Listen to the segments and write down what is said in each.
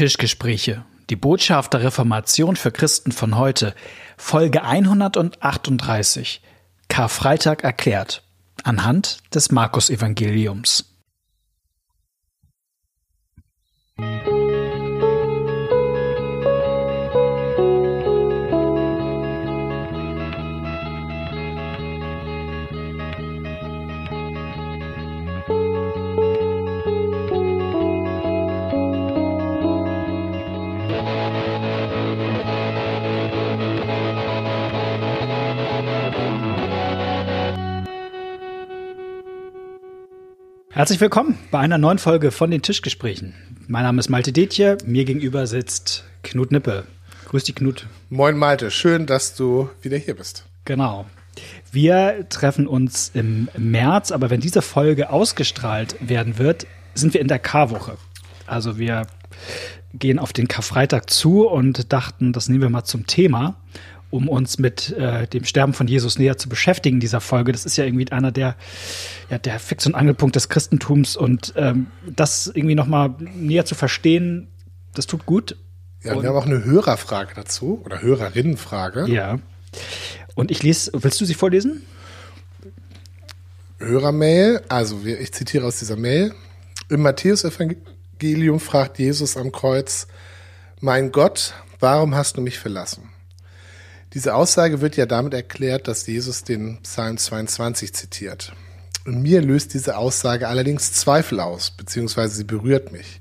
Tischgespräche. Die Botschaft der Reformation für Christen von heute. Folge 138. Karfreitag erklärt. Anhand des Markus-Evangeliums. Herzlich willkommen bei einer neuen Folge von den Tischgesprächen. Mein Name ist Malte Detje, mir gegenüber sitzt Knut Nippe. Grüß dich, Knut. Moin, Malte. Schön, dass du wieder hier bist. Genau. Wir treffen uns im März, aber wenn diese Folge ausgestrahlt werden wird, sind wir in der Karwoche. Also wir gehen auf den Karfreitag zu und dachten, das nehmen wir mal zum Thema um uns mit äh, dem Sterben von Jesus näher zu beschäftigen in dieser Folge. Das ist ja irgendwie einer der, ja, der Fix- und Angelpunkt des Christentums und ähm, das irgendwie noch mal näher zu verstehen, das tut gut. Ja, und wir haben auch eine Hörerfrage dazu oder Hörerinnenfrage. Ja. Und ich lese, willst du sie vorlesen? Hörermail, also ich zitiere aus dieser Mail. Im Matthäus-Evangelium fragt Jesus am Kreuz, mein Gott, warum hast du mich verlassen? Diese Aussage wird ja damit erklärt, dass Jesus den Psalm 22 zitiert. Und mir löst diese Aussage allerdings Zweifel aus, beziehungsweise sie berührt mich.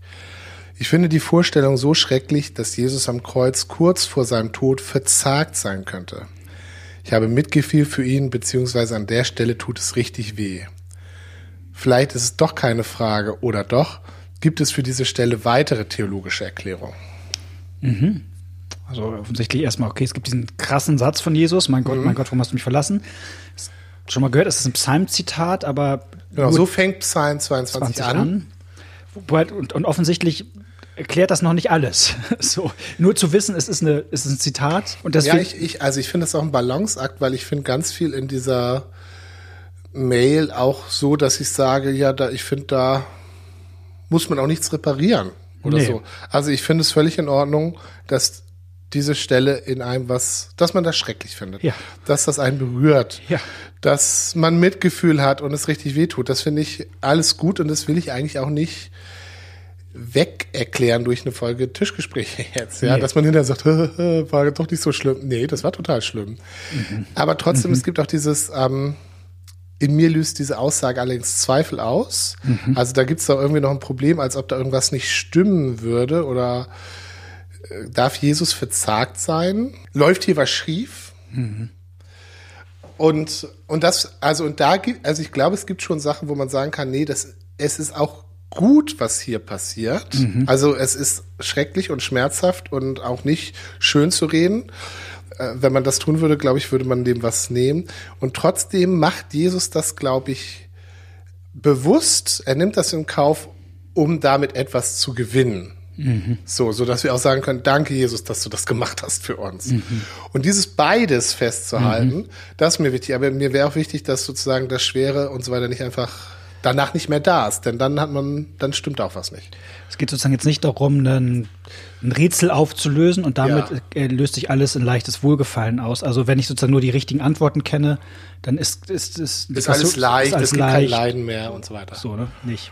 Ich finde die Vorstellung so schrecklich, dass Jesus am Kreuz kurz vor seinem Tod verzagt sein könnte. Ich habe Mitgefühl für ihn, beziehungsweise an der Stelle tut es richtig weh. Vielleicht ist es doch keine Frage, oder doch? Gibt es für diese Stelle weitere theologische Erklärungen? Mhm. Also offensichtlich erstmal, okay, es gibt diesen krassen Satz von Jesus, mein Gott, mhm. mein Gott, warum hast du mich verlassen? Schon mal gehört, das ist ein Psalmzitat, aber genau, so fängt Psalm 22 an. an. Und, und offensichtlich erklärt das noch nicht alles. So, nur zu wissen, es ist, eine, es ist ein Zitat. Und deswegen ja, ich, ich, also ich finde das auch ein Balanceakt, weil ich finde ganz viel in dieser Mail auch so, dass ich sage, ja, da, ich finde, da muss man auch nichts reparieren oder nee. so. Also ich finde es völlig in Ordnung, dass diese Stelle in einem was, dass man das schrecklich findet, ja. dass das einen berührt, ja. dass man Mitgefühl hat und es richtig wehtut. Das finde ich alles gut und das will ich eigentlich auch nicht weg erklären durch eine Folge Tischgespräche jetzt, ja, nee. dass man hinterher sagt, war doch nicht so schlimm. Nee, das war total schlimm. Mhm. Aber trotzdem, mhm. es gibt auch dieses, ähm, in mir löst diese Aussage allerdings Zweifel aus. Mhm. Also da gibt es da irgendwie noch ein Problem, als ob da irgendwas nicht stimmen würde oder darf Jesus verzagt sein? Läuft hier was schief? Mhm. Und, und das, also, und da gibt, also ich glaube, es gibt schon Sachen, wo man sagen kann, nee, das, es ist auch gut, was hier passiert. Mhm. Also es ist schrecklich und schmerzhaft und auch nicht schön zu reden. Äh, wenn man das tun würde, glaube ich, würde man dem was nehmen. Und trotzdem macht Jesus das, glaube ich, bewusst. Er nimmt das in Kauf, um damit etwas zu gewinnen. Mhm. So, so dass wir auch sagen können, danke Jesus, dass du das gemacht hast für uns. Mhm. Und dieses beides festzuhalten, mhm. das ist mir wichtig. Aber mir wäre auch wichtig, dass sozusagen das Schwere und so weiter nicht einfach danach nicht mehr da ist, denn dann hat man, dann stimmt auch was nicht. Es geht sozusagen jetzt nicht darum, einen, ein Rätsel aufzulösen und damit ja. löst sich alles in leichtes Wohlgefallen aus. Also wenn ich sozusagen nur die richtigen Antworten kenne, dann ist ist ist, ist, ist alles so, leicht, ist alles es gibt leicht. kein Leiden mehr und so weiter. So ne, nicht.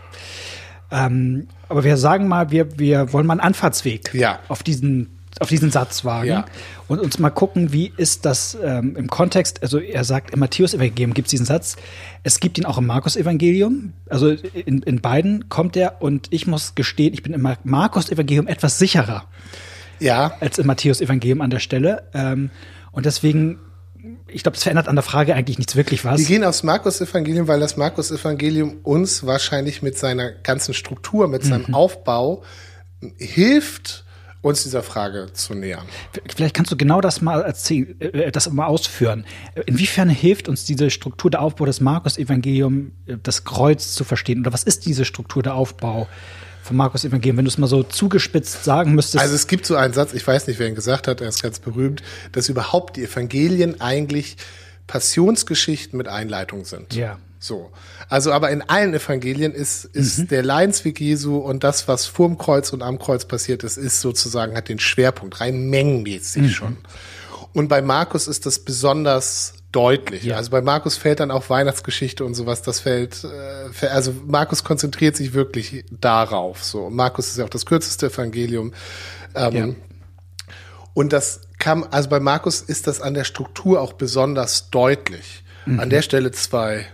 Ähm, aber wir sagen mal, wir, wir wollen mal einen Anfahrtsweg ja. auf diesen auf diesen Satz wagen ja. und uns mal gucken, wie ist das ähm, im Kontext, also er sagt, im Matthäus-Evangelium gibt es diesen Satz, es gibt ihn auch im Markus-Evangelium, also in, in beiden kommt er und ich muss gestehen, ich bin im Markus-Evangelium etwas sicherer ja. als im Matthäus-Evangelium an der Stelle ähm, und deswegen ich glaube, das verändert an der Frage eigentlich nichts wirklich was. Wir gehen aufs Markus-Evangelium, weil das Markus-Evangelium uns wahrscheinlich mit seiner ganzen Struktur, mit seinem mhm. Aufbau hilft, uns dieser Frage zu nähern. Vielleicht kannst du genau das mal erzählen, äh, das mal ausführen. Inwiefern hilft uns diese Struktur der Aufbau des Markus-Evangelium, äh, das Kreuz zu verstehen? Oder was ist diese Struktur der Aufbau? Vom Markus Evangelium, wenn du es mal so zugespitzt sagen müsstest. Also es gibt so einen Satz, ich weiß nicht, wer ihn gesagt hat, er ist ganz berühmt, dass überhaupt die Evangelien eigentlich Passionsgeschichten mit Einleitung sind. Ja. So. Also, aber in allen Evangelien ist, ist mhm. der Leidensweg Jesu und das, was vorm Kreuz und am Kreuz passiert ist, ist sozusagen, hat den Schwerpunkt, rein mengenmäßig mhm. schon. Und bei Markus ist das besonders deutlich. Ja. Also bei Markus fällt dann auch Weihnachtsgeschichte und sowas, das fällt, äh, also Markus konzentriert sich wirklich darauf. So, Markus ist ja auch das kürzeste Evangelium. Ähm, ja. Und das kam, also bei Markus ist das an der Struktur auch besonders deutlich. Mhm. An der Stelle zwei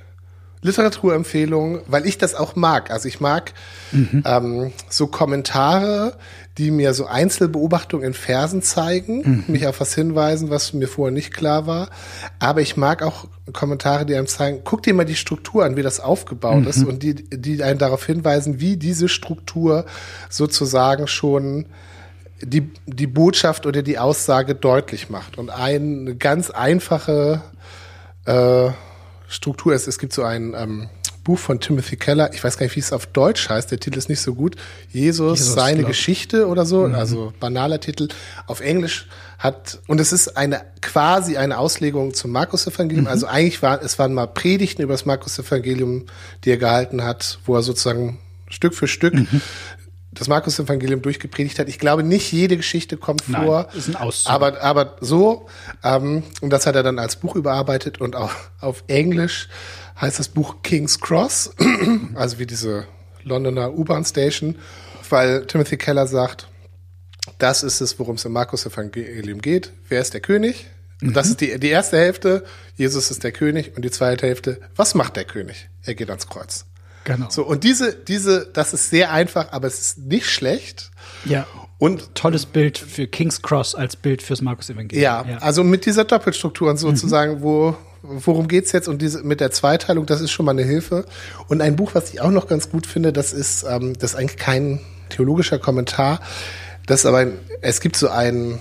Literaturempfehlungen, weil ich das auch mag. Also ich mag mhm. ähm, so Kommentare, die mir so Einzelbeobachtungen in Versen zeigen, mhm. mich auf was hinweisen, was mir vorher nicht klar war. Aber ich mag auch Kommentare, die einem zeigen, guck dir mal die Struktur an, wie das aufgebaut mhm. ist und die, die einen darauf hinweisen, wie diese Struktur sozusagen schon die, die Botschaft oder die Aussage deutlich macht. Und eine ganz einfache äh, Struktur ist, es gibt so ein ähm, Buch von Timothy Keller, ich weiß gar nicht, wie es auf Deutsch heißt, der Titel ist nicht so gut, Jesus, Jesus seine glaub. Geschichte oder so, mhm. also banaler Titel. Auf Englisch hat, und es ist eine quasi eine Auslegung zum Markus-Evangelium, mhm. also eigentlich war, es waren mal Predigten über das Markus-Evangelium, die er gehalten hat, wo er sozusagen Stück für Stück mhm das Markus-Evangelium durchgepredigt hat. Ich glaube, nicht jede Geschichte kommt Nein, vor. Ist ein Auszug. Aber, aber so, ähm, und das hat er dann als Buch überarbeitet und auch auf Englisch heißt das Buch King's Cross, also wie diese Londoner U-Bahn-Station, weil Timothy Keller sagt, das ist es, worum es im Markus-Evangelium geht. Wer ist der König? Und das mhm. ist die, die erste Hälfte, Jesus ist der König. Und die zweite Hälfte, was macht der König? Er geht ans Kreuz. Genau. So, und diese, diese, das ist sehr einfach, aber es ist nicht schlecht. Ja. Und tolles Bild für King's Cross als Bild fürs Markus Evangelium. Ja, ja, also mit dieser Doppelstruktur und sozusagen, mhm. wo, worum geht's jetzt und diese, mit der Zweiteilung, das ist schon mal eine Hilfe. Und ein Buch, was ich auch noch ganz gut finde, das ist, ähm, das ist eigentlich kein theologischer Kommentar. Das ist aber ein, es gibt so ein,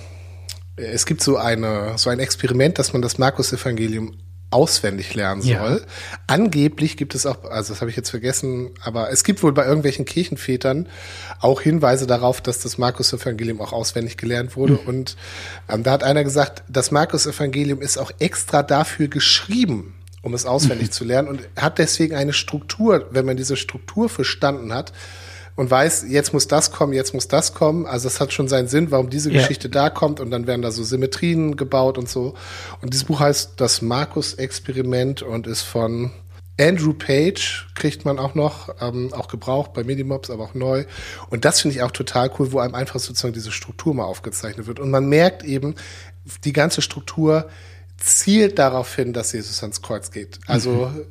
es gibt so eine, so ein Experiment, dass man das Markus Evangelium auswendig lernen soll. Ja. Angeblich gibt es auch, also das habe ich jetzt vergessen, aber es gibt wohl bei irgendwelchen Kirchenvätern auch Hinweise darauf, dass das Markus-Evangelium auch auswendig gelernt wurde. Mhm. Und ähm, da hat einer gesagt, das Markus-Evangelium ist auch extra dafür geschrieben, um es auswendig mhm. zu lernen und hat deswegen eine Struktur. Wenn man diese Struktur verstanden hat, und weiß, jetzt muss das kommen, jetzt muss das kommen. Also es hat schon seinen Sinn, warum diese ja. Geschichte da kommt und dann werden da so Symmetrien gebaut und so. Und dieses Buch heißt Das Markus-Experiment und ist von Andrew Page, kriegt man auch noch, ähm, auch gebraucht bei Medimobs, aber auch neu. Und das finde ich auch total cool, wo einem einfach sozusagen diese Struktur mal aufgezeichnet wird. Und man merkt eben, die ganze Struktur zielt darauf hin, dass Jesus ans Kreuz geht. Also mhm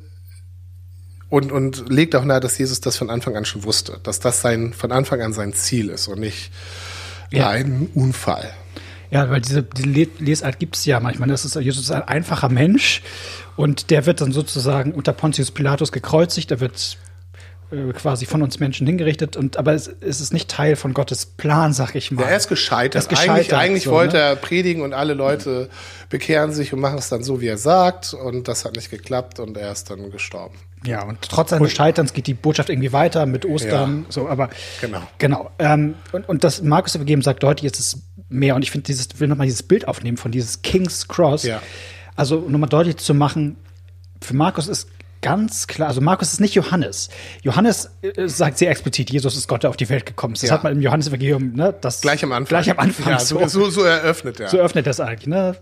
und, und legt auch nahe, dass Jesus das von Anfang an schon wusste, dass das sein, von Anfang an sein Ziel ist und nicht ja. ein Unfall. Ja, weil diese, diese Lesart gibt es ja manchmal. Das ist, Jesus ist ein einfacher Mensch und der wird dann sozusagen unter Pontius Pilatus gekreuzigt, er wird äh, quasi von uns Menschen hingerichtet und aber es, es, ist nicht Teil von Gottes Plan, sag ich mal. Ja, er ist gescheitert. Er ist gescheitert eigentlich, eigentlich so, wollte ne? er predigen und alle Leute bekehren sich und machen es dann so, wie er sagt und das hat nicht geklappt und er ist dann gestorben. Ja, und trotz seines Scheiterns geht die Botschaft irgendwie weiter mit Ostern, ja, so, aber genau. Genau. Ähm, und, und das Markus Evangelium sagt deutlich, es ist mehr. Und ich finde, dieses, will nochmal dieses Bild aufnehmen von dieses King's Cross. Ja. Also nochmal deutlich zu machen, für Markus ist ganz klar, also Markus ist nicht Johannes. Johannes äh, sagt sehr explizit, Jesus ist Gott, der auf die Welt gekommen ist. Das ja. hat man im Johannesevangelium, ne, das gleich am Anfang. Gleich am Anfang. Ja, so, so, so eröffnet er. So eröffnet das eigentlich, ne?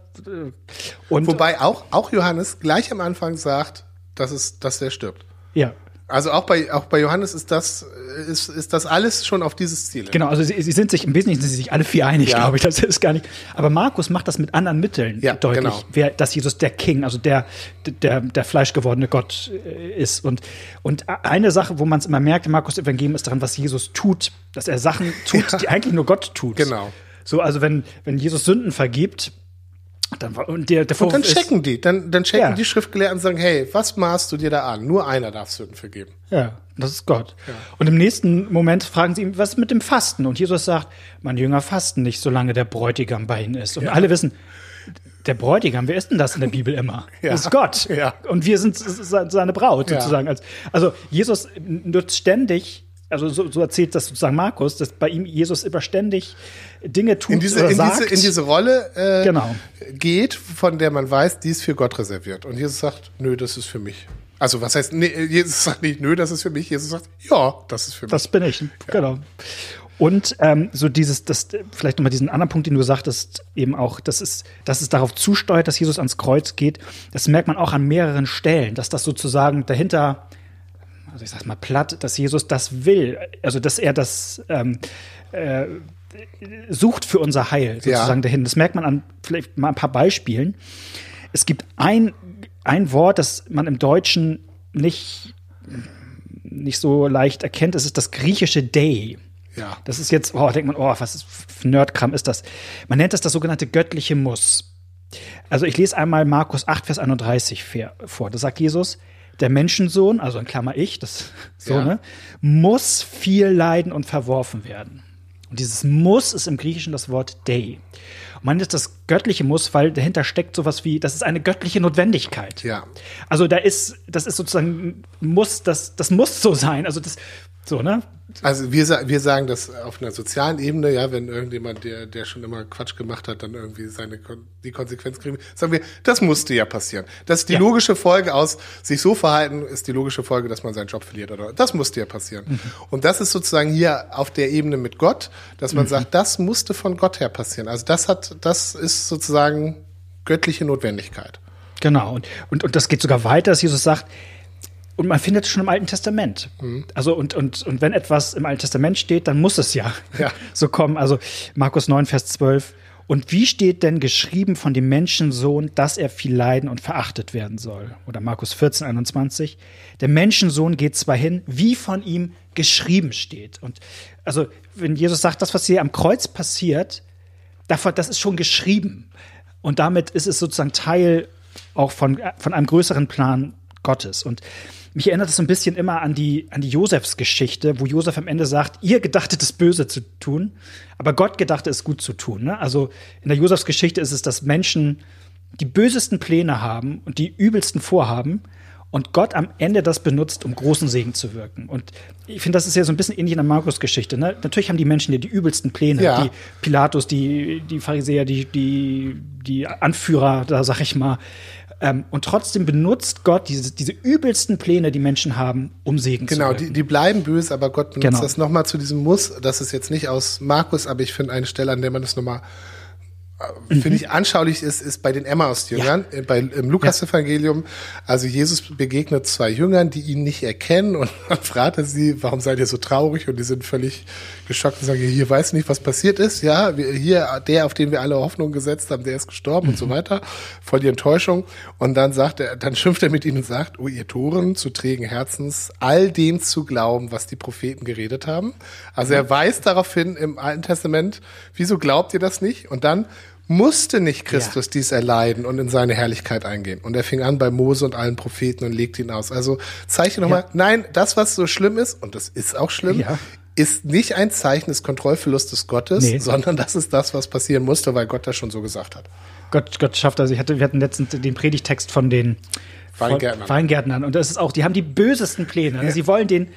Und Wobei auch, auch Johannes gleich am Anfang sagt, dass es, dass er stirbt. Ja. Also auch bei, auch bei Johannes ist das, ist, ist das alles schon auf dieses Ziel. Genau, also sie, sie sind sich, im Wesentlichen sind sie sich alle vier einig, ja. glaube ich. Das ist gar nicht. Aber Markus macht das mit anderen Mitteln ja, deutlich, genau. wer, dass Jesus der King, also der, der, der fleischgewordene Gott äh, ist. Und, und eine Sache, wo man es immer merkt Markus Evangelium, ist daran, was Jesus tut, dass er Sachen tut, ja. die eigentlich nur Gott tut. Genau. So, also wenn, wenn Jesus Sünden vergibt, dann, und, der, der und dann checken die, dann, dann checken ja. die Schriftgelehrten und sagen, hey, was maßt du dir da an? Nur einer darf Sünden vergeben. Ja, das ist Gott. Ja. Und im nächsten Moment fragen sie ihn, was ist mit dem Fasten? Und Jesus sagt, mein Jünger fasten nicht, solange der Bräutigam bei ihnen ist. Und ja. alle wissen, der Bräutigam, wer ist denn das in der Bibel immer? Ja. Das ist Gott. Ja. Und wir sind seine Braut sozusagen. Also Jesus nutzt ständig also so, so erzählt das sozusagen Markus, dass bei ihm Jesus immer ständig Dinge tut in diese, oder in sagt. Diese, in diese Rolle äh, genau. geht, von der man weiß, die ist für Gott reserviert. Und Jesus sagt, nö, das ist für mich. Also was heißt, nee, Jesus sagt nicht, nö, das ist für mich. Jesus sagt, ja, das ist für mich. Das bin ich, ja. genau. Und ähm, so dieses, das, vielleicht nochmal diesen anderen Punkt, den du sagtest, eben auch, dass es, dass es darauf zusteuert, dass Jesus ans Kreuz geht, das merkt man auch an mehreren Stellen, dass das sozusagen dahinter, also ich sag's mal platt, dass Jesus das will, also dass er das ähm, äh, sucht für unser Heil sozusagen ja. dahin. Das merkt man an vielleicht mal ein paar Beispielen. Es gibt ein, ein Wort, das man im Deutschen nicht, nicht so leicht erkennt, das ist das griechische Day. Ja. Das ist jetzt, oh, denkt man, oh, was ist für Nerdkram ist das? Man nennt das das sogenannte göttliche Muss. Also ich lese einmal Markus 8, Vers 31 vor. Da sagt Jesus, der Menschensohn, also in Klammer ich, das so, ja. ne, muss viel leiden und verworfen werden. Und dieses Muss ist im Griechischen das Wort Day. Und man nennt das göttliche Muss, weil dahinter steckt sowas wie, das ist eine göttliche Notwendigkeit. Ja. Also da ist, das ist sozusagen Muss, das, das muss so sein. Also das, so, ne? Also wir, wir sagen das auf einer sozialen Ebene, ja, wenn irgendjemand, der, der schon immer Quatsch gemacht hat, dann irgendwie seine die Konsequenz kriegen, sagen wir, das musste ja passieren. Das ist die ja. logische Folge aus sich so verhalten, ist die logische Folge, dass man seinen Job verliert oder das musste ja passieren. Mhm. Und das ist sozusagen hier auf der Ebene mit Gott, dass man mhm. sagt, das musste von Gott her passieren. Also das hat, das ist sozusagen göttliche Notwendigkeit. Genau. Und, und, und das geht sogar weiter, dass Jesus sagt, und man findet es schon im Alten Testament. Mhm. Also, und, und, und wenn etwas im Alten Testament steht, dann muss es ja, ja. so kommen. Also, Markus 9, Vers 12. Und wie steht denn geschrieben von dem Menschensohn, dass er viel leiden und verachtet werden soll? Oder Markus 14, 21. Der Menschensohn geht zwar hin, wie von ihm geschrieben steht. Und also, wenn Jesus sagt, das, was hier am Kreuz passiert, davon, das ist schon geschrieben. Und damit ist es sozusagen Teil auch von, von einem größeren Plan Gottes. Und mich erinnert es so ein bisschen immer an die, an die Josefs-Geschichte, wo Josef am Ende sagt, ihr gedachtet es böse zu tun, aber Gott gedachte es gut zu tun. Ne? Also in der Josefs-Geschichte ist es, dass Menschen die bösesten Pläne haben und die übelsten Vorhaben und Gott am Ende das benutzt, um großen Segen zu wirken. Und ich finde, das ist ja so ein bisschen ähnlich in der Markus-Geschichte. Ne? Natürlich haben die Menschen ja die übelsten Pläne, ja. die Pilatus, die, die Pharisäer, die, die, die Anführer, da sag ich mal, ähm, und trotzdem benutzt Gott diese, diese übelsten Pläne, die Menschen haben, um Segen genau, zu Genau, die, die bleiben böse, aber Gott benutzt genau. das nochmal zu diesem Muss. Das ist jetzt nicht aus Markus, aber ich finde eine Stelle, an der man das nochmal mhm. finde ich anschaulich ist, ist bei den Emmaus-Jüngern, ja. bei, im Lukas-Evangelium. Also Jesus begegnet zwei Jüngern, die ihn nicht erkennen und dann fragt er sie, warum seid ihr so traurig? Und die sind völlig geschockt und sagen, hier weiß nicht, was passiert ist. Ja, hier, der, auf den wir alle Hoffnung gesetzt haben, der ist gestorben mhm. und so mhm. weiter. Voll die Enttäuschung. Und dann sagt er, dann schimpft er mit ihnen und sagt, oh, ihr Toren zu trägen Herzens, all dem zu glauben, was die Propheten geredet haben. Also er weist darauf hin im Alten Testament, wieso glaubt ihr das nicht? Und dann musste nicht Christus ja. dies erleiden und in seine Herrlichkeit eingehen. Und er fing an bei Mose und allen Propheten und legte ihn aus. Also zeichne nochmal, ja. nein, das, was so schlimm ist, und das ist auch schlimm, ja. ist nicht ein Zeichen des Kontrollverlustes Gottes, nee. sondern das ist das, was passieren musste, weil Gott das schon so gesagt hat. Gott, Gott schafft also, ich hatte, wir hatten letztens den Predigtext von den Weingärtnern. Weingärtnern. Und das ist auch, die haben die bösesten Pläne. Ja. Sie wollen den,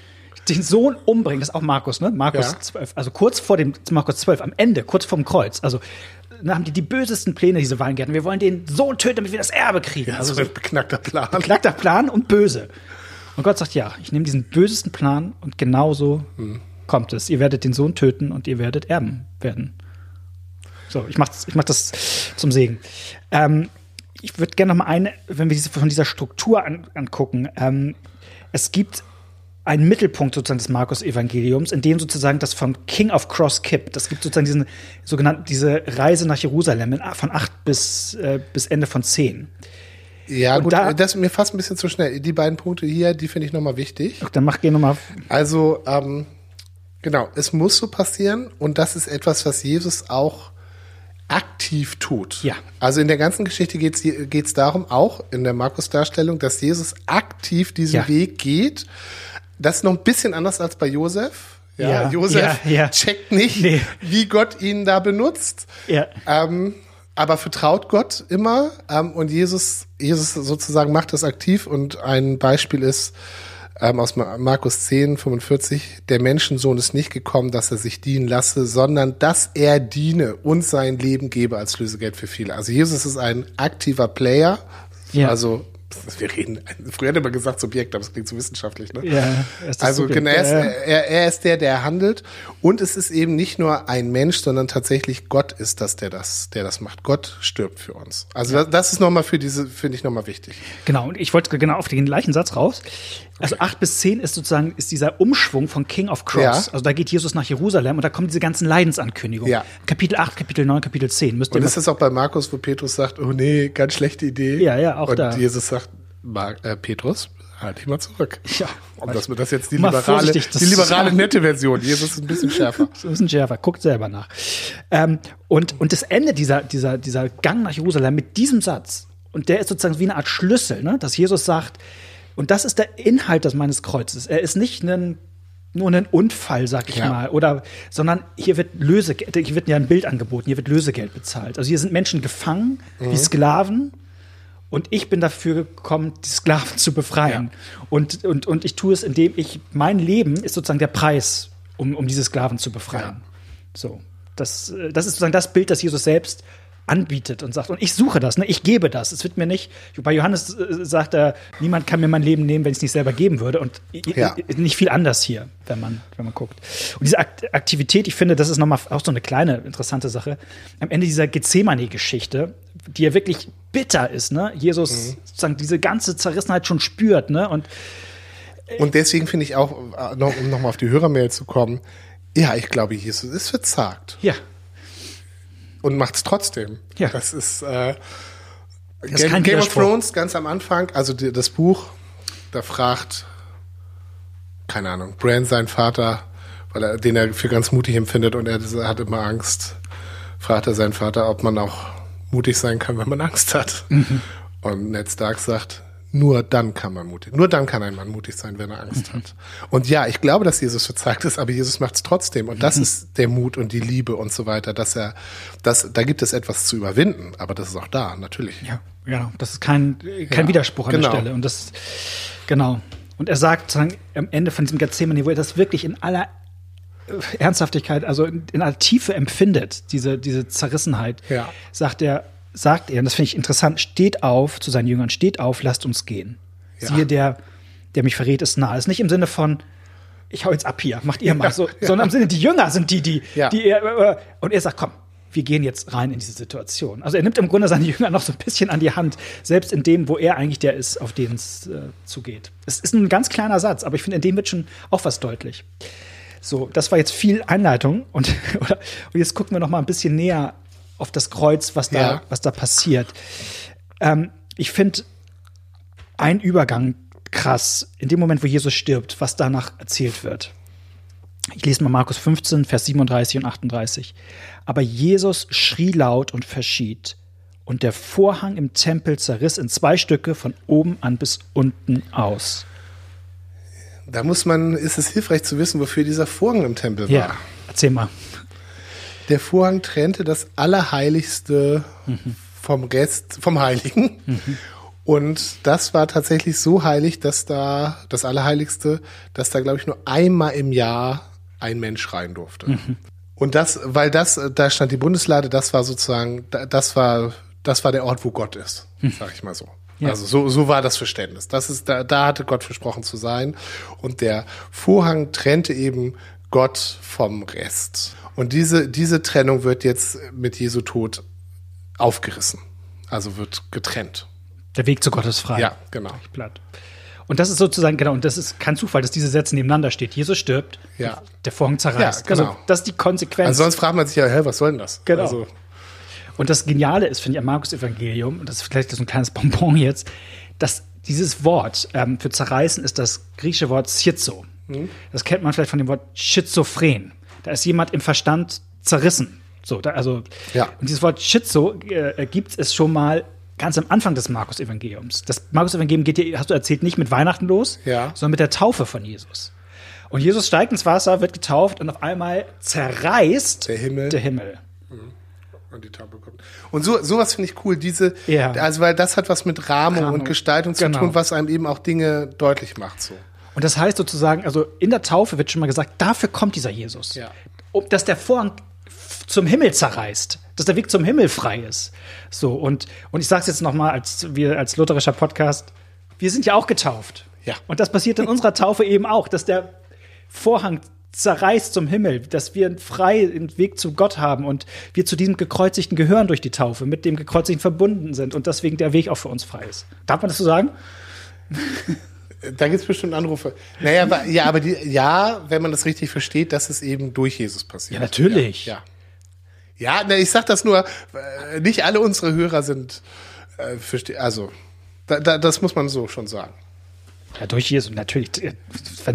den Sohn umbringen. Das ist auch Markus, ne? Markus ja. 12. Also kurz vor dem, Markus 12, am Ende, kurz vorm Kreuz. Also dann haben die die bösesten Pläne, diese Weingärten. Wir wollen den Sohn töten, damit wir das Erbe kriegen. Ja, also so ein beknackter Plan. Beknackter Plan und böse. Und Gott sagt, ja, ich nehme diesen bösesten Plan und genauso hm. kommt es. Ihr werdet den Sohn töten und ihr werdet Erben werden. So, ich mach, ich mach das zum Segen. Ähm, ich würde gerne noch mal eine, wenn wir diese, von dieser Struktur an, angucken. Ähm, es gibt ein Mittelpunkt sozusagen des Markus-Evangeliums, in dem sozusagen das von King of Cross kippt. Das gibt sozusagen diesen sogenannten, diese Reise nach Jerusalem von acht bis, äh, bis Ende von zehn. Ja, Und gut, da, das ist mir fast ein bisschen zu schnell. Die beiden Punkte hier, die finde ich nochmal wichtig. Ach, dann mach gerne nochmal. Also, ähm, genau, es muss so passieren und das ist etwas, was Jesus auch aktiv tut. Ja. Also in der ganzen Geschichte geht es darum, auch in der Markus-Darstellung, dass Jesus aktiv diesen ja. Weg geht das ist noch ein bisschen anders als bei Josef. Ja, ja Josef ja, ja. checkt nicht, nee. wie Gott ihn da benutzt. Ja. Ähm, aber vertraut Gott immer. Ähm, und Jesus, Jesus sozusagen macht das aktiv. Und ein Beispiel ist ähm, aus Markus 10, 45, der Menschensohn ist nicht gekommen, dass er sich dienen lasse, sondern dass er diene und sein Leben gebe als Lösegeld für viele. Also Jesus ist ein aktiver Player. Ja. Also wir reden, früher hat er immer gesagt Subjekt, aber es klingt so wissenschaftlich, ne? Ja, also genau, er ist, er, er ist der, der handelt und es ist eben nicht nur ein Mensch, sondern tatsächlich Gott ist das, der das, der das macht. Gott stirbt für uns. Also das, das ist nochmal für diese, finde ich nochmal wichtig. Genau, und ich wollte genau auf den gleichen Satz raus. Also acht bis zehn ist sozusagen, ist dieser Umschwung von King of Cross. Ja. Also da geht Jesus nach Jerusalem und da kommen diese ganzen Leidensankündigungen. Ja. Kapitel 8, Kapitel 9, Kapitel 10. Müsst und ist das auch bei Markus, wo Petrus sagt, oh nee, ganz schlechte Idee. Ja, ja, auch und da. Jesus sagt, Mar äh, Petrus, halt dich mal zurück. Ja. Und das, das jetzt die liberale, die liberale nette Version. Jesus ist ein bisschen schärfer. ein bisschen schärfer. Guckt selber nach. Ähm, und, und das Ende dieser, dieser, dieser Gang nach Jerusalem mit diesem Satz, und der ist sozusagen wie eine Art Schlüssel, ne? dass Jesus sagt, und das ist der Inhalt des meines Kreuzes. Er ist nicht ein nur ein Unfall, sag ich ja. mal, oder, sondern hier wird Lösegeld, hier wird ja ein Bild angeboten, hier wird Lösegeld bezahlt. Also hier sind Menschen gefangen, mhm. wie Sklaven, und ich bin dafür gekommen, die Sklaven zu befreien. Ja. Und, und, und ich tue es, indem ich, mein Leben ist sozusagen der Preis, um, um diese Sklaven zu befreien. Ja. So. Das, äh, das ist sozusagen das Bild, das Jesus selbst anbietet und sagt, und ich suche das, ne? ich gebe das. Es wird mir nicht, bei Johannes äh, sagt er, niemand kann mir mein Leben nehmen, wenn ich es nicht selber geben würde. Und ja. nicht viel anders hier, wenn man, wenn man guckt. Und diese Aktivität, ich finde, das ist nochmal auch so eine kleine interessante Sache. Am Ende dieser Gethsemane-Geschichte, die ja wirklich bitter ist, ne? Jesus mhm. sozusagen diese ganze Zerrissenheit schon spürt, ne? Und, und deswegen finde ich auch, äh, um nochmal auf die Hörermail zu kommen, ja, ich glaube, Jesus ist verzagt. Ja und macht es trotzdem. Ja. Das ist, äh, das Game, Game of Thrones ganz am Anfang, also die, das Buch, da fragt, keine Ahnung, Bran seinen Vater, weil er, den er für ganz mutig empfindet und er hat immer Angst, fragt er seinen Vater, ob man auch mutig sein kann, wenn man Angst hat. Mhm. Und Ned Stark sagt, nur dann kann man mutig, nur dann kann ein Mann mutig sein, wenn er Angst mhm. hat. Und ja, ich glaube, dass Jesus verzagt ist, aber Jesus macht es trotzdem. Und das mhm. ist der Mut und die Liebe und so weiter, dass er, dass, da gibt es etwas zu überwinden, aber das ist auch da, natürlich. Ja, genau. Das ist kein, kein ja, Widerspruch an genau. der Stelle. Und das, genau. Und er sagt am Ende von diesem Gethsemane, wo er das wirklich in aller Ernsthaftigkeit, also in, in aller Tiefe empfindet, diese, diese Zerrissenheit, ja. sagt er, sagt er, und das finde ich interessant, steht auf zu seinen Jüngern, steht auf, lasst uns gehen. Ja. Siehe, der, der mich verrät, ist nah. Ist nicht im Sinne von, ich hau jetzt ab hier, macht ihr mal so, ja. sondern im Sinne, die Jünger sind die, die, ja. die er, äh, und er sagt, komm, wir gehen jetzt rein in diese Situation. Also er nimmt im Grunde seine Jünger noch so ein bisschen an die Hand, selbst in dem, wo er eigentlich der ist, auf den es äh, zugeht. Es ist ein ganz kleiner Satz, aber ich finde, in dem wird schon auch was deutlich. So, das war jetzt viel Einleitung und, und jetzt gucken wir noch mal ein bisschen näher auf das Kreuz, was da, ja. was da passiert. Ähm, ich finde ein Übergang krass, in dem Moment, wo Jesus stirbt, was danach erzählt wird. Ich lese mal Markus 15, Vers 37 und 38. Aber Jesus schrie laut und verschied, und der Vorhang im Tempel zerriss in zwei Stücke von oben an bis unten aus. Da muss man, ist es hilfreich zu wissen, wofür dieser Vorhang im Tempel war. Ja, erzähl mal der Vorhang trennte das Allerheiligste mhm. vom Rest, vom Heiligen. Mhm. Und das war tatsächlich so heilig, dass da, das Allerheiligste, dass da, glaube ich, nur einmal im Jahr ein Mensch rein durfte. Mhm. Und das, weil das, da stand die Bundeslade, das war sozusagen, das war, das war der Ort, wo Gott ist, sag ich mal so. Ja. Also so, so war das Verständnis. Das ist, da, da hatte Gott versprochen zu sein. Und der Vorhang trennte eben Gott vom Rest. Und diese, diese Trennung wird jetzt mit Jesu Tod aufgerissen. Also wird getrennt. Der Weg zu Gott ist frei. Ja, genau. Blatt. Und das ist sozusagen, genau, und das ist kein Zufall, dass diese Sätze nebeneinander steht. Jesus stirbt, ja. der Vorhang zerreißt. Ja, genau. Also, das ist die Konsequenz. Also sonst fragt man sich ja, hä, was soll denn das? Genau. Also. Und das Geniale ist, finde ich, am Markus-Evangelium, und das ist vielleicht so ein kleines Bonbon jetzt, dass dieses Wort ähm, für zerreißen ist das griechische Wort schizo. Mhm. Das kennt man vielleicht von dem Wort schizophren. Da ist jemand im Verstand zerrissen. So, da, also, ja. und dieses Wort Schizo äh, gibt es schon mal ganz am Anfang des Markus-Evangeliums. Das Markus-Evangelium geht dir, hast du erzählt, nicht mit Weihnachten los, ja. sondern mit der Taufe von Jesus. Und Jesus steigt ins Wasser, wird getauft und auf einmal zerreißt der Himmel. Der Himmel. Mhm. Und die Taufe kommt. Und so, sowas finde ich cool, diese, ja. also weil das hat was mit Rahmung, Rahmung. und Gestaltung zu genau. tun, was einem eben auch Dinge deutlich macht. So. Und das heißt sozusagen, also in der Taufe wird schon mal gesagt, dafür kommt dieser Jesus. Ja. Um, dass der Vorhang zum Himmel zerreißt, dass der Weg zum Himmel frei ist. So, und, und ich sage es jetzt nochmal als, wir als lutherischer Podcast, wir sind ja auch getauft. Ja. Und das passiert in unserer Taufe eben auch, dass der Vorhang zerreißt zum Himmel, dass wir einen freien Weg zu Gott haben und wir zu diesem Gekreuzigten gehören durch die Taufe, mit dem Gekreuzigten verbunden sind und deswegen der Weg auch für uns frei ist. Darf man das so sagen? Da gibt es bestimmt Anrufe. Naja, ja, aber die, ja, wenn man das richtig versteht, dass es eben durch Jesus passiert. Ja, natürlich. Ja. Ja, ja ne, ich sag das nur, äh, nicht alle unsere Hörer sind, äh, also, da, da, das muss man so schon sagen. Ja, durch Jesus, natürlich.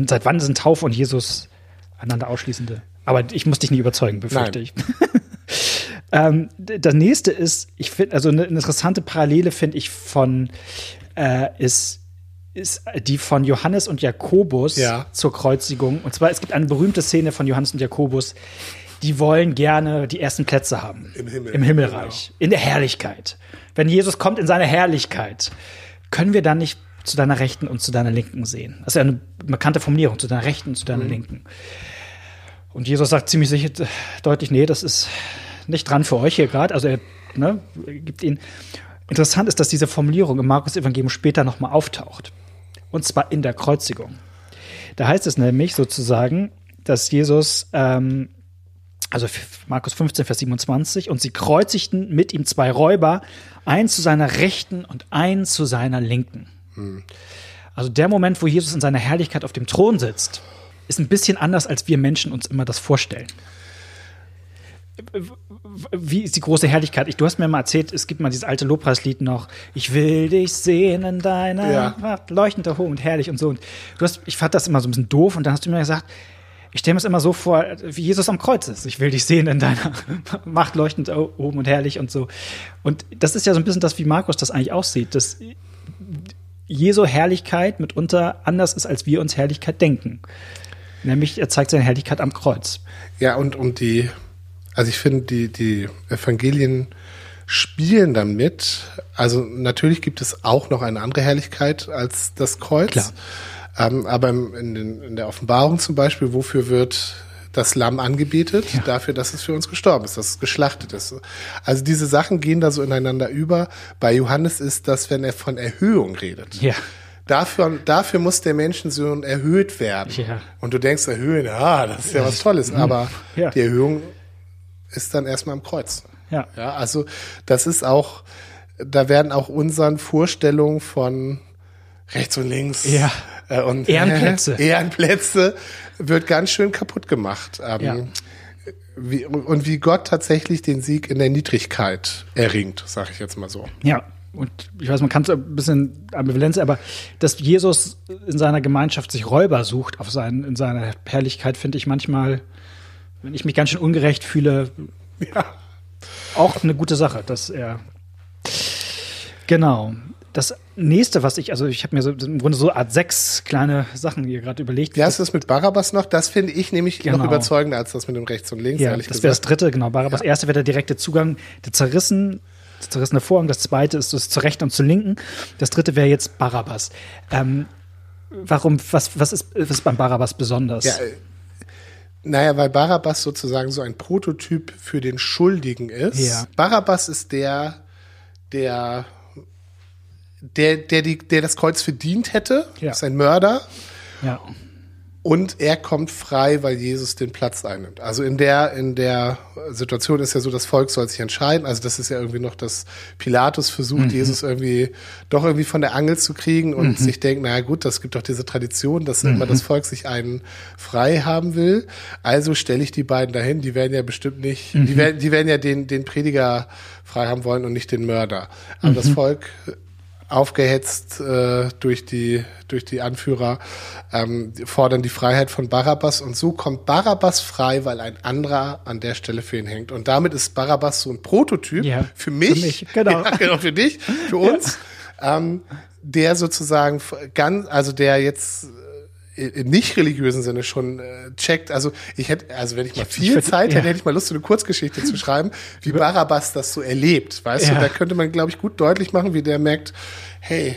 Seit wann sind Taufe und Jesus einander ausschließende? Aber ich muss dich nicht überzeugen, befürchte Nein. ich. ähm, das nächste ist, ich finde, also eine interessante Parallele finde ich von, äh, ist, ist die von Johannes und Jakobus ja. zur Kreuzigung. Und zwar, es gibt eine berühmte Szene von Johannes und Jakobus, die wollen gerne die ersten Plätze haben. Im Himmel. Im Himmelreich. Genau. In der Herrlichkeit. Wenn Jesus kommt in seine Herrlichkeit, können wir dann nicht zu deiner Rechten und zu deiner Linken sehen. Das ist ja eine bekannte Formulierung, zu deiner Rechten und zu deiner mhm. Linken. Und Jesus sagt ziemlich sicher deutlich, nee, das ist nicht dran für euch hier gerade. Also er ne, gibt ihnen. Interessant ist, dass diese Formulierung im Markus-Evangelium später nochmal auftaucht. Und zwar in der Kreuzigung. Da heißt es nämlich sozusagen, dass Jesus, ähm, also Markus 15, Vers 27, und sie kreuzigten mit ihm zwei Räuber, einen zu seiner Rechten und einen zu seiner Linken. Also der Moment, wo Jesus in seiner Herrlichkeit auf dem Thron sitzt, ist ein bisschen anders, als wir Menschen uns immer das vorstellen. Wie ist die große Herrlichkeit? Ich, du hast mir mal erzählt, es gibt mal dieses alte Lobpreislied noch. Ich will dich sehen in deiner ja. leuchtender hoch und herrlich und so. Und du hast, ich fand das immer so ein bisschen doof und dann hast du mir gesagt, ich stelle mir es immer so vor, wie Jesus am Kreuz ist. Ich will dich sehen in deiner Macht leuchtend oben und herrlich und so. Und das ist ja so ein bisschen das, wie Markus das eigentlich aussieht. Dass Jesu Herrlichkeit mitunter anders ist, als wir uns Herrlichkeit denken. Nämlich, er zeigt seine Herrlichkeit am Kreuz. Ja, und, und die, also ich finde, die, die Evangelien spielen damit. Also natürlich gibt es auch noch eine andere Herrlichkeit als das Kreuz. Klar. Ähm, aber in, den, in der Offenbarung zum Beispiel, wofür wird das Lamm angebetet, ja. dafür, dass es für uns gestorben ist, dass es geschlachtet ist. Also diese Sachen gehen da so ineinander über. Bei Johannes ist das, wenn er von Erhöhung redet. Ja. Dafür, dafür muss der Menschensohn erhöht werden. Ja. Und du denkst, erhöhen, ah, das ist ja was Tolles. Aber ja. die Erhöhung ist dann erstmal am Kreuz. Ja. ja. Also das ist auch, da werden auch unseren Vorstellungen von rechts und links ja. äh, und Ehrenplätze. Äh, Ehrenplätze wird ganz schön kaputt gemacht. Ähm, ja. wie, und wie Gott tatsächlich den Sieg in der Niedrigkeit erringt, sage ich jetzt mal so. Ja, und ich weiß, man kann es ein bisschen Ambivalenz, aber dass Jesus in seiner Gemeinschaft sich Räuber sucht auf seinen, in seiner Herrlichkeit, finde ich manchmal, wenn ich mich ganz schön ungerecht fühle, ja. auch eine gute Sache, dass er. Genau. Das nächste, was ich, also ich habe mir so im Grunde so Art sechs kleine Sachen hier gerade überlegt. Wie hast du das mit Barabbas noch? Das finde ich nämlich genau. noch überzeugender als das mit dem rechts und links, ja, ehrlich das wäre das dritte, genau. Barabbas. Ja. Erste wäre der direkte Zugang, der zerrissen, der zerrissene Vorhang. Das zweite ist das zur rechten und zur linken. Das dritte wäre jetzt Barabbas. Ähm, warum, was, was, ist, was ist beim Barabbas besonders? Ja, naja, weil Barabbas sozusagen so ein Prototyp für den Schuldigen ist. Ja. Barabbas ist der, der der, der, die, der das Kreuz verdient hätte, ja. ist ein Mörder. Ja. Und er kommt frei, weil Jesus den Platz einnimmt. Also in der, in der Situation ist ja so, das Volk soll sich entscheiden. Also das ist ja irgendwie noch, dass Pilatus versucht, mhm. Jesus irgendwie doch irgendwie von der Angel zu kriegen und mhm. sich denkt, naja gut, das gibt doch diese Tradition, dass mhm. immer das Volk sich einen frei haben will. Also stelle ich die beiden dahin, die werden ja bestimmt nicht, die mhm. werden, die werden ja den, den Prediger frei haben wollen und nicht den Mörder. Aber das mhm. Volk aufgehetzt äh, durch die durch die Anführer ähm, fordern die Freiheit von Barabbas und so kommt Barabbas frei, weil ein anderer an der Stelle für ihn hängt und damit ist Barabbas so ein Prototyp ja, für mich, für mich genau. Ja, genau für dich, für uns, ja. ähm, der sozusagen ganz, also der jetzt im nicht religiösen Sinne schon äh, checkt. Also ich hätte, also wenn ich mal viel ich Zeit hätte, ja. hätte ich mal Lust, so eine Kurzgeschichte zu schreiben, wie Barabbas das so erlebt. Weißt ja. du, da könnte man, glaube ich, gut deutlich machen, wie der merkt, hey,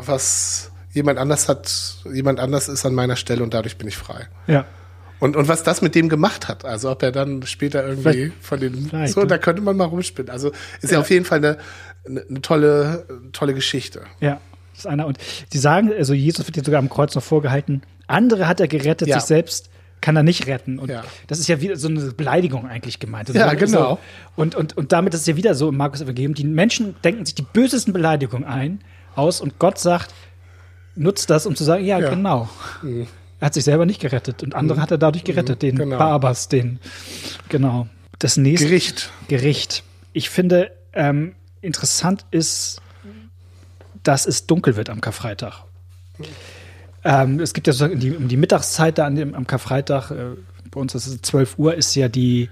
was jemand anders hat, jemand anders ist an meiner Stelle und dadurch bin ich frei. Ja. Und, und was das mit dem gemacht hat, also ob er dann später irgendwie Vielleicht. von den, so, da könnte man mal rumspinnen. Also ist ja, ja auf jeden Fall eine, eine, eine tolle, tolle Geschichte. Ja ist einer. Und die sagen, also Jesus wird hier sogar am Kreuz noch vorgehalten, andere hat er gerettet, ja. sich selbst kann er nicht retten. Und ja. das ist ja wieder so eine Beleidigung eigentlich gemeint. Also ja, genau. So, und, und, und damit ist es ja wieder so im Markus Evangelium, die Menschen denken sich die bösesten Beleidigungen ein, aus und Gott sagt, nutzt das, um zu sagen, ja, ja. genau. Mhm. Er hat sich selber nicht gerettet und andere mhm. hat er dadurch gerettet, mhm. den genau. Barbas, den, genau. Das nächste. Gericht. Gericht. Ich finde, ähm, interessant ist, dass es dunkel wird am Karfreitag. Ähm, es gibt ja sozusagen die, um die Mittagszeit da an dem, am Karfreitag, äh, bei uns ist es 12 Uhr, ist ja die,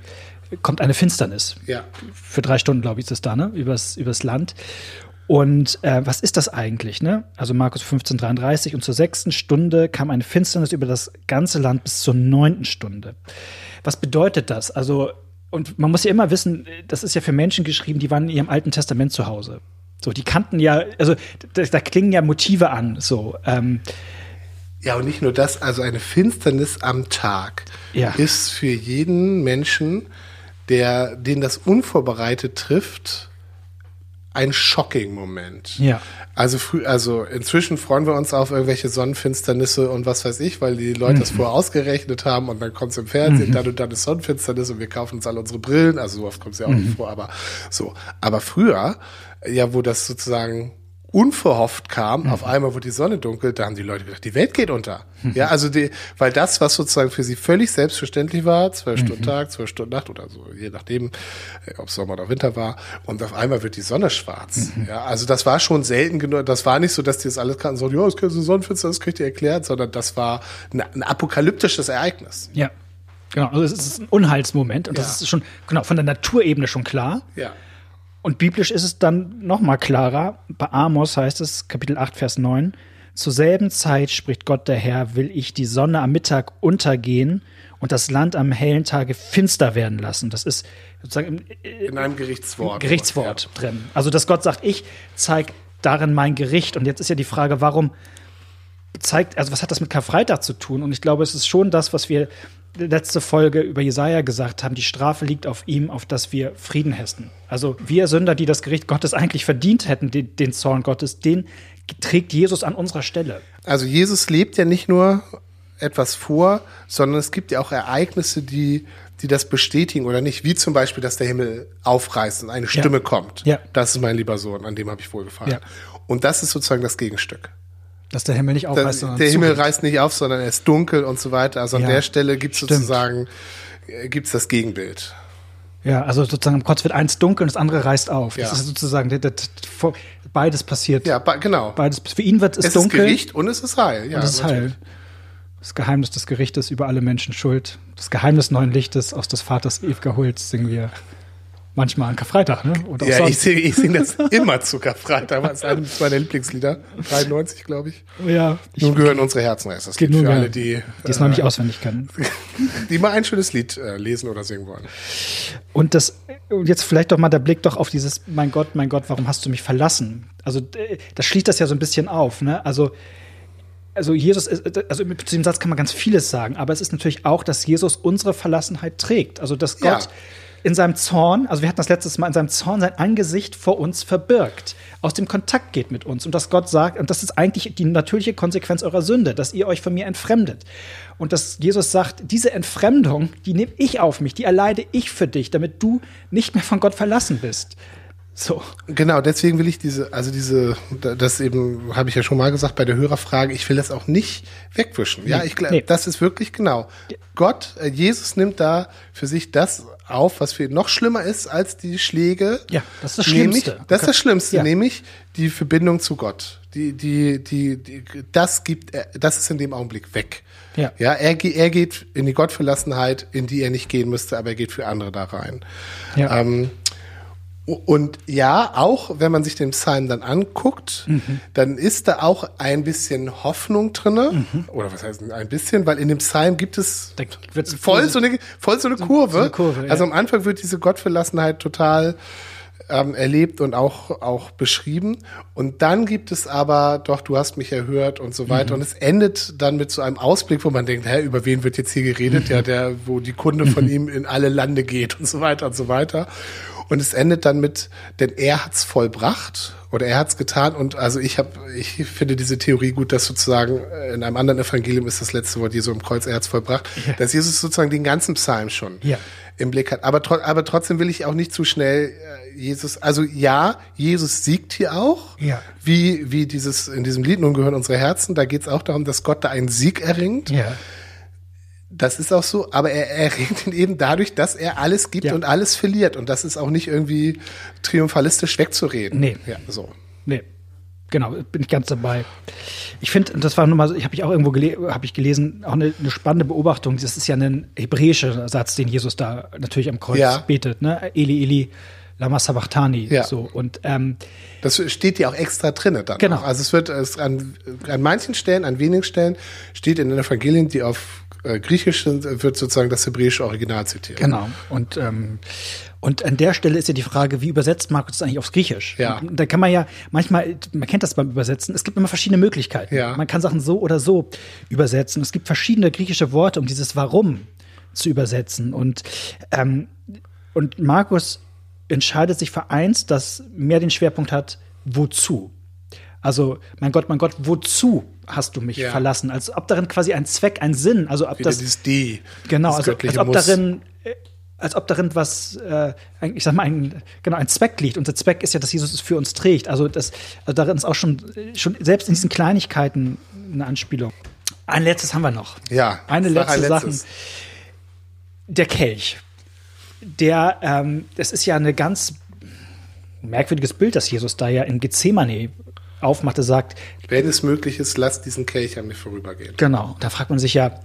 kommt eine Finsternis. Ja. Für drei Stunden, glaube ich, ist das da, ne? Übers, übers Land. Und äh, was ist das eigentlich? Ne? Also Markus 15,33 und zur sechsten Stunde kam eine Finsternis über das ganze Land bis zur neunten Stunde. Was bedeutet das? Also, und man muss ja immer wissen, das ist ja für Menschen geschrieben, die waren in ihrem Alten Testament zu Hause. So, die kannten ja, also da, da klingen ja Motive an. So, ähm, ja, und nicht nur das, also eine Finsternis am Tag ja. ist für jeden Menschen, der, den das unvorbereitet trifft, ein Shocking-Moment. Ja. Also früh, also inzwischen freuen wir uns auf irgendwelche Sonnenfinsternisse und was weiß ich, weil die Leute mhm. das vorher ausgerechnet haben und dann kommt es im Fernsehen, mhm. dann und dann ist Sonnenfinsternis und wir kaufen uns alle unsere Brillen. Also so oft kommt es ja auch mhm. nicht vor, aber so. Aber früher, ja, wo das sozusagen unverhofft kam, mhm. auf einmal wurde die Sonne dunkel, da haben die Leute gedacht, die Welt geht unter. Mhm. Ja, also die, weil das, was sozusagen für sie völlig selbstverständlich war, zwölf mhm. Stunden Tag, zwölf Stunden Nacht oder so, je nachdem, äh, ob Sommer oder Winter war, und auf einmal wird die Sonne schwarz. Mhm. Ja, also das war schon selten genug, das war nicht so, dass die das alles kannten, so, ja, es könnte Sonnenfinster, das kriegt ihr erklärt, sondern das war ein, ein apokalyptisches Ereignis. Ja. Genau, also es ist ein Unheilsmoment und ja. das ist schon, genau, von der Naturebene schon klar. Ja. Und biblisch ist es dann noch mal klarer. Bei Amos heißt es, Kapitel 8, Vers 9, zur selben Zeit spricht Gott der Herr, will ich die Sonne am Mittag untergehen und das Land am hellen Tage finster werden lassen. Das ist sozusagen im, in einem Gerichtswort, Gerichtswort ja. drin. Also, dass Gott sagt, ich zeige darin mein Gericht. Und jetzt ist ja die Frage, warum zeigt, also was hat das mit Karfreitag zu tun? Und ich glaube, es ist schon das, was wir letzte Folge über Jesaja gesagt haben, die Strafe liegt auf ihm, auf dass wir Frieden hätten. Also wir Sünder, die das Gericht Gottes eigentlich verdient hätten, den, den Zorn Gottes, den trägt Jesus an unserer Stelle. Also Jesus lebt ja nicht nur etwas vor, sondern es gibt ja auch Ereignisse, die, die das bestätigen oder nicht, wie zum Beispiel, dass der Himmel aufreißt und eine Stimme ja. kommt. Ja. Das ist mein lieber Sohn, an dem habe ich wohlgefallen. Ja. Und das ist sozusagen das Gegenstück. Dass der Himmel nicht aufreißt, sondern Der Himmel reißt nicht auf, sondern er ist dunkel und so weiter. Also an ja, der Stelle gibt es sozusagen äh, gibt's das Gegenbild. Ja, also sozusagen im Kreuz wird eins dunkel und das andere reißt auf. Ja. Das ist sozusagen das, das, beides passiert. Ja, genau. Beides für ihn wird es, es dunkel. Es ist Gericht und es ist Heil. Ja, und es ist Heil. Das Geheimnis des Gerichtes über alle Menschen schuld. Das Geheimnis neuen Lichtes aus des Vaters ewiger Huld singen wir Manchmal an Karfreitag, ne? Ja, ich singe ich sing das immer zu Karfreitag. Das ist eines meiner Lieblingslieder. 93, glaube ich. Ja. Nun gehören unsere Herzen erst. Das geht nur für alle, die, die es äh, noch nicht auswendig kennen. Die mal ein schönes Lied äh, lesen oder singen wollen. Und das, jetzt vielleicht doch mal der Blick doch auf dieses, mein Gott, mein Gott, warum hast du mich verlassen? Also, äh, das schließt das ja so ein bisschen auf, ne? Also, also Jesus ist, also zu dem Satz kann man ganz vieles sagen, aber es ist natürlich auch, dass Jesus unsere Verlassenheit trägt. Also, dass Gott ja in seinem Zorn, also wir hatten das letztes Mal, in seinem Zorn sein Angesicht vor uns verbirgt, aus dem Kontakt geht mit uns und dass Gott sagt, und das ist eigentlich die natürliche Konsequenz eurer Sünde, dass ihr euch von mir entfremdet. Und dass Jesus sagt, diese Entfremdung, die nehme ich auf mich, die erleide ich für dich, damit du nicht mehr von Gott verlassen bist. So. Genau, deswegen will ich diese, also diese, das eben, habe ich ja schon mal gesagt bei der Hörerfrage, ich will das auch nicht wegwischen. Nee, ja, ich glaube, nee. das ist wirklich genau. Gott, äh, Jesus nimmt da für sich das auf, was für ihn noch schlimmer ist als die Schläge. Ja, das ist das Schlimmste. Nämlich, das ist das Schlimmste, ja. nämlich die Verbindung zu Gott. Die, die, die, die, das gibt, das ist in dem Augenblick weg. Ja. Ja, er, er geht in die Gottverlassenheit, in die er nicht gehen müsste, aber er geht für andere da rein. Ja. Ähm, und ja, auch wenn man sich den Psalm dann anguckt, mhm. dann ist da auch ein bisschen Hoffnung drinne. Mhm. Oder was heißt ein bisschen? Weil in dem Psalm gibt es voll so eine, voll so eine Kurve. So eine Kurve ja. Also am Anfang wird diese Gottverlassenheit total ähm, erlebt und auch, auch beschrieben. Und dann gibt es aber, doch, du hast mich erhört und so weiter. Mhm. Und es endet dann mit so einem Ausblick, wo man denkt, hä, über wen wird jetzt hier geredet? Mhm. Ja, der, wo die Kunde von mhm. ihm in alle Lande geht und so weiter und so weiter. Und es endet dann mit, denn er hat's vollbracht oder er hat's getan. Und also ich habe, ich finde diese Theorie gut, dass sozusagen äh, in einem anderen Evangelium ist das letzte Wort Jesu im Kreuz, er hat's vollbracht, ja. dass Jesus sozusagen den ganzen Psalm schon ja. im Blick hat. Aber, aber trotzdem will ich auch nicht zu schnell äh, Jesus, also ja, Jesus siegt hier auch, ja. wie, wie dieses, in diesem Lied, nun gehören unsere Herzen, da geht's auch darum, dass Gott da einen Sieg erringt. Ja. Das ist auch so, aber er erringt ihn eben dadurch, dass er alles gibt ja. und alles verliert. Und das ist auch nicht irgendwie triumphalistisch wegzureden. Nee. Ja, so. Nee. Genau, bin ich ganz dabei. Ich finde, das war nochmal, ich habe ich auch irgendwo gele hab ich gelesen, auch eine, eine, spannende Beobachtung. Das ist ja ein hebräischer Satz, den Jesus da natürlich am Kreuz ja. betet, ne? Eli, Eli, Lama Sabachthani. Ja. So. Und, ähm, das steht ja auch extra drin dann. Genau. Auch. Also es wird es an, an manchen Stellen, an wenigen Stellen steht in den Evangelien, die auf äh, Griechisch sind, wird sozusagen das hebräische Original zitiert. Genau. Und, ähm, und an der Stelle ist ja die Frage, wie übersetzt Markus das eigentlich aufs Griechisch? Ja. da kann man ja manchmal, man kennt das beim Übersetzen, es gibt immer verschiedene Möglichkeiten. Ja. Man kann Sachen so oder so übersetzen. Es gibt verschiedene griechische Worte, um dieses Warum zu übersetzen. Und, ähm, und Markus entscheidet sich für eins, das mehr den Schwerpunkt hat, wozu. Also, mein Gott, mein Gott, wozu hast du mich ja. verlassen? Als ob darin quasi ein Zweck, ein Sinn, also ob Wieder das dieses D. Genau, also als ob darin äh, als ob darin was, äh, ich sag mal, ein, genau, ein Zweck liegt. Und der Zweck ist ja, dass Jesus es für uns trägt. Also, das, also darin ist auch schon, schon selbst in diesen Kleinigkeiten eine Anspielung. Ein letztes haben wir noch. Ja. Eine letzte Sache. Der Kelch. Der, ähm, das ist ja eine ganz merkwürdiges Bild, das Jesus da ja in Gethsemane aufmachte, sagt. Wenn es möglich ist, lass diesen Kelch an mir vorübergehen. Genau. Da fragt man sich ja,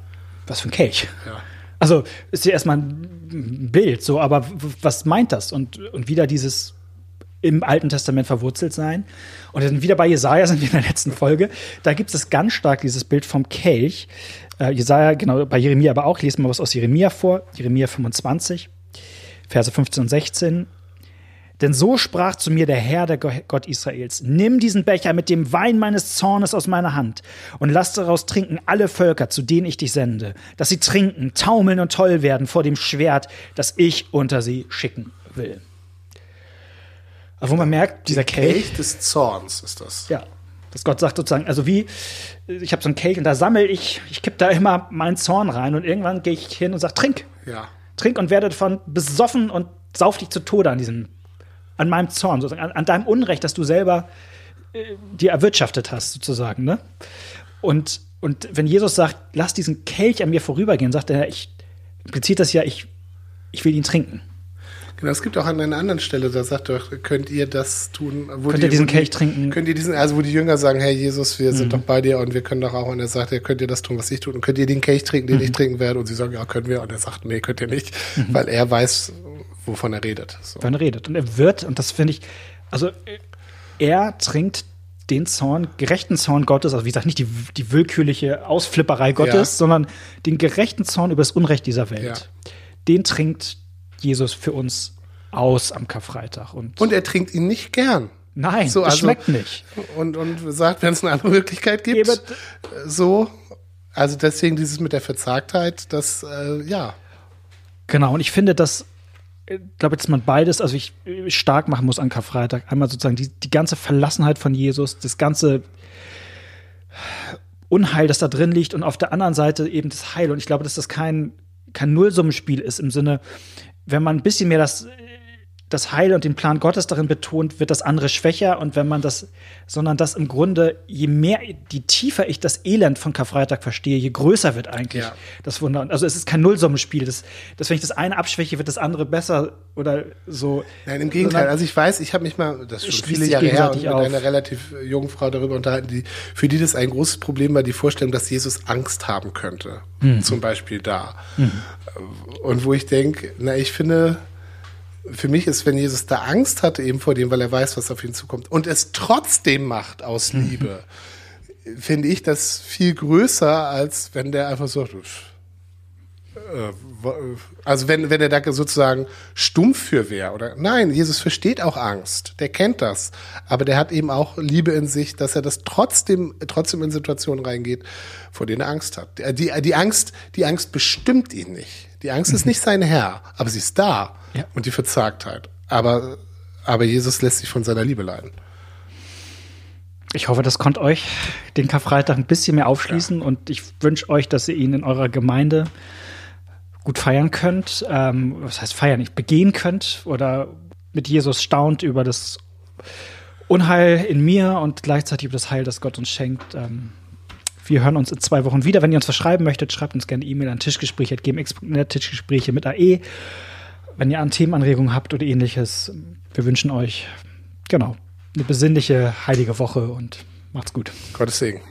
was für ein Kelch? Ja. Also ist ja erstmal ein Bild, so, aber was meint das? Und, und wieder dieses im Alten Testament verwurzelt sein. Und dann wieder bei Jesaja sind wir in der letzten Folge. Da gibt es ganz stark dieses Bild vom Kelch. Äh, Jesaja, genau, bei Jeremia aber auch. Ich lese mal was aus Jeremia vor. Jeremia 25, Verse 15 und 16. Denn so sprach zu mir der Herr, der Gott Israels, nimm diesen Becher mit dem Wein meines Zornes aus meiner Hand und lass daraus trinken alle Völker, zu denen ich dich sende, dass sie trinken, taumeln und toll werden vor dem Schwert, das ich unter sie schicken will. Also wo man merkt, dieser Kelch, Kelch des Zorns ist das. Ja, dass Gott sagt sozusagen, also wie, ich habe so einen Kelch und da sammle ich, ich kipp da immer meinen Zorn rein und irgendwann gehe ich hin und sage, trink. Ja. Trink und werde davon besoffen und sauf dich zu Tode an diesem an meinem Zorn, sozusagen, an, an deinem Unrecht, das du selber äh, dir erwirtschaftet hast, sozusagen. Ne? Und, und wenn Jesus sagt, lass diesen Kelch an mir vorübergehen, sagt er, ich impliziert das ja, ich, ich will ihn trinken. Genau, es gibt auch an einer anderen Stelle, da sagt doch, könnt ihr das tun? Wo könnt die, ihr diesen Kelch die, trinken? Könnt ihr diesen, also wo die Jünger sagen, hey Jesus, wir mhm. sind doch bei dir und wir können doch auch, und er sagt, ja, könnt ihr das tun, was ich tue? Und könnt ihr den Kelch trinken, den mhm. ich trinken werde? Und sie sagen, ja, können wir. Und er sagt, nee, könnt ihr nicht, mhm. weil er weiß, wovon er redet. So. Wovon er redet. Und er wird, und das finde ich, also er trinkt den Zorn, gerechten Zorn Gottes, also wie gesagt, nicht die, die willkürliche Ausflipperei Gottes, ja. sondern den gerechten Zorn über das Unrecht dieser Welt. Ja. Den trinkt Jesus für uns aus am Karfreitag. Und, und er trinkt ihn nicht gern. Nein, so, also, schmeckt nicht. Und, und sagt, wenn es eine andere Möglichkeit gibt, Gebe, so. Also deswegen dieses mit der Verzagtheit, das, äh, ja. Genau, und ich finde, dass glaube, dass man beides, also ich stark machen muss an Karfreitag. Einmal sozusagen die, die ganze Verlassenheit von Jesus, das ganze Unheil, das da drin liegt, und auf der anderen Seite eben das Heil. Und ich glaube, dass das kein, kein Nullsummenspiel ist im Sinne, wenn man ein bisschen mehr das das Heil und den Plan Gottes darin betont, wird das andere schwächer und wenn man das, sondern das im Grunde, je mehr, je tiefer ich das Elend von Karfreitag verstehe, je größer wird eigentlich ja. das Wunder. Also es ist kein Nullsummenspiel, das, das, wenn ich das eine abschwäche, wird das andere besser oder so. Nein, im Gegenteil. Also ich weiß, ich habe mich mal, das ist schon viele Jahre her, und mit auf. einer relativ jungen Frau darüber unterhalten, die, für die das ein großes Problem war, die Vorstellung, dass Jesus Angst haben könnte. Mhm. Zum Beispiel da. Mhm. Und wo ich denke, na, ich finde, für mich ist, wenn Jesus da Angst hatte eben vor dem, weil er weiß, was auf ihn zukommt und es trotzdem macht aus mhm. Liebe, finde ich das viel größer, als wenn der einfach so, äh, also wenn, wenn er da sozusagen stumpf für wäre oder nein, Jesus versteht auch Angst, der kennt das, aber der hat eben auch Liebe in sich, dass er das trotzdem trotzdem in Situationen reingeht, vor denen er Angst hat. Die, die Angst, die Angst bestimmt ihn nicht. Die Angst ist nicht sein Herr, aber sie ist da ja. und die Verzagtheit. Aber aber Jesus lässt sich von seiner Liebe leiden. Ich hoffe, das konnte euch den Karfreitag ein bisschen mehr aufschließen ja. und ich wünsche euch, dass ihr ihn in eurer Gemeinde gut feiern könnt. Ähm, was heißt feiern? Nicht begehen könnt oder mit Jesus staunt über das Unheil in mir und gleichzeitig über das Heil, das Gott uns schenkt. Ähm, wir hören uns in zwei Wochen wieder. Wenn ihr uns was schreiben möchtet, schreibt uns gerne E-Mail an tischgespräche.gmx.net, Tischgespräche mit AE. Wenn ihr an Themenanregungen habt oder ähnliches, wir wünschen euch, genau, eine besinnliche, heilige Woche und macht's gut. Gottes Segen.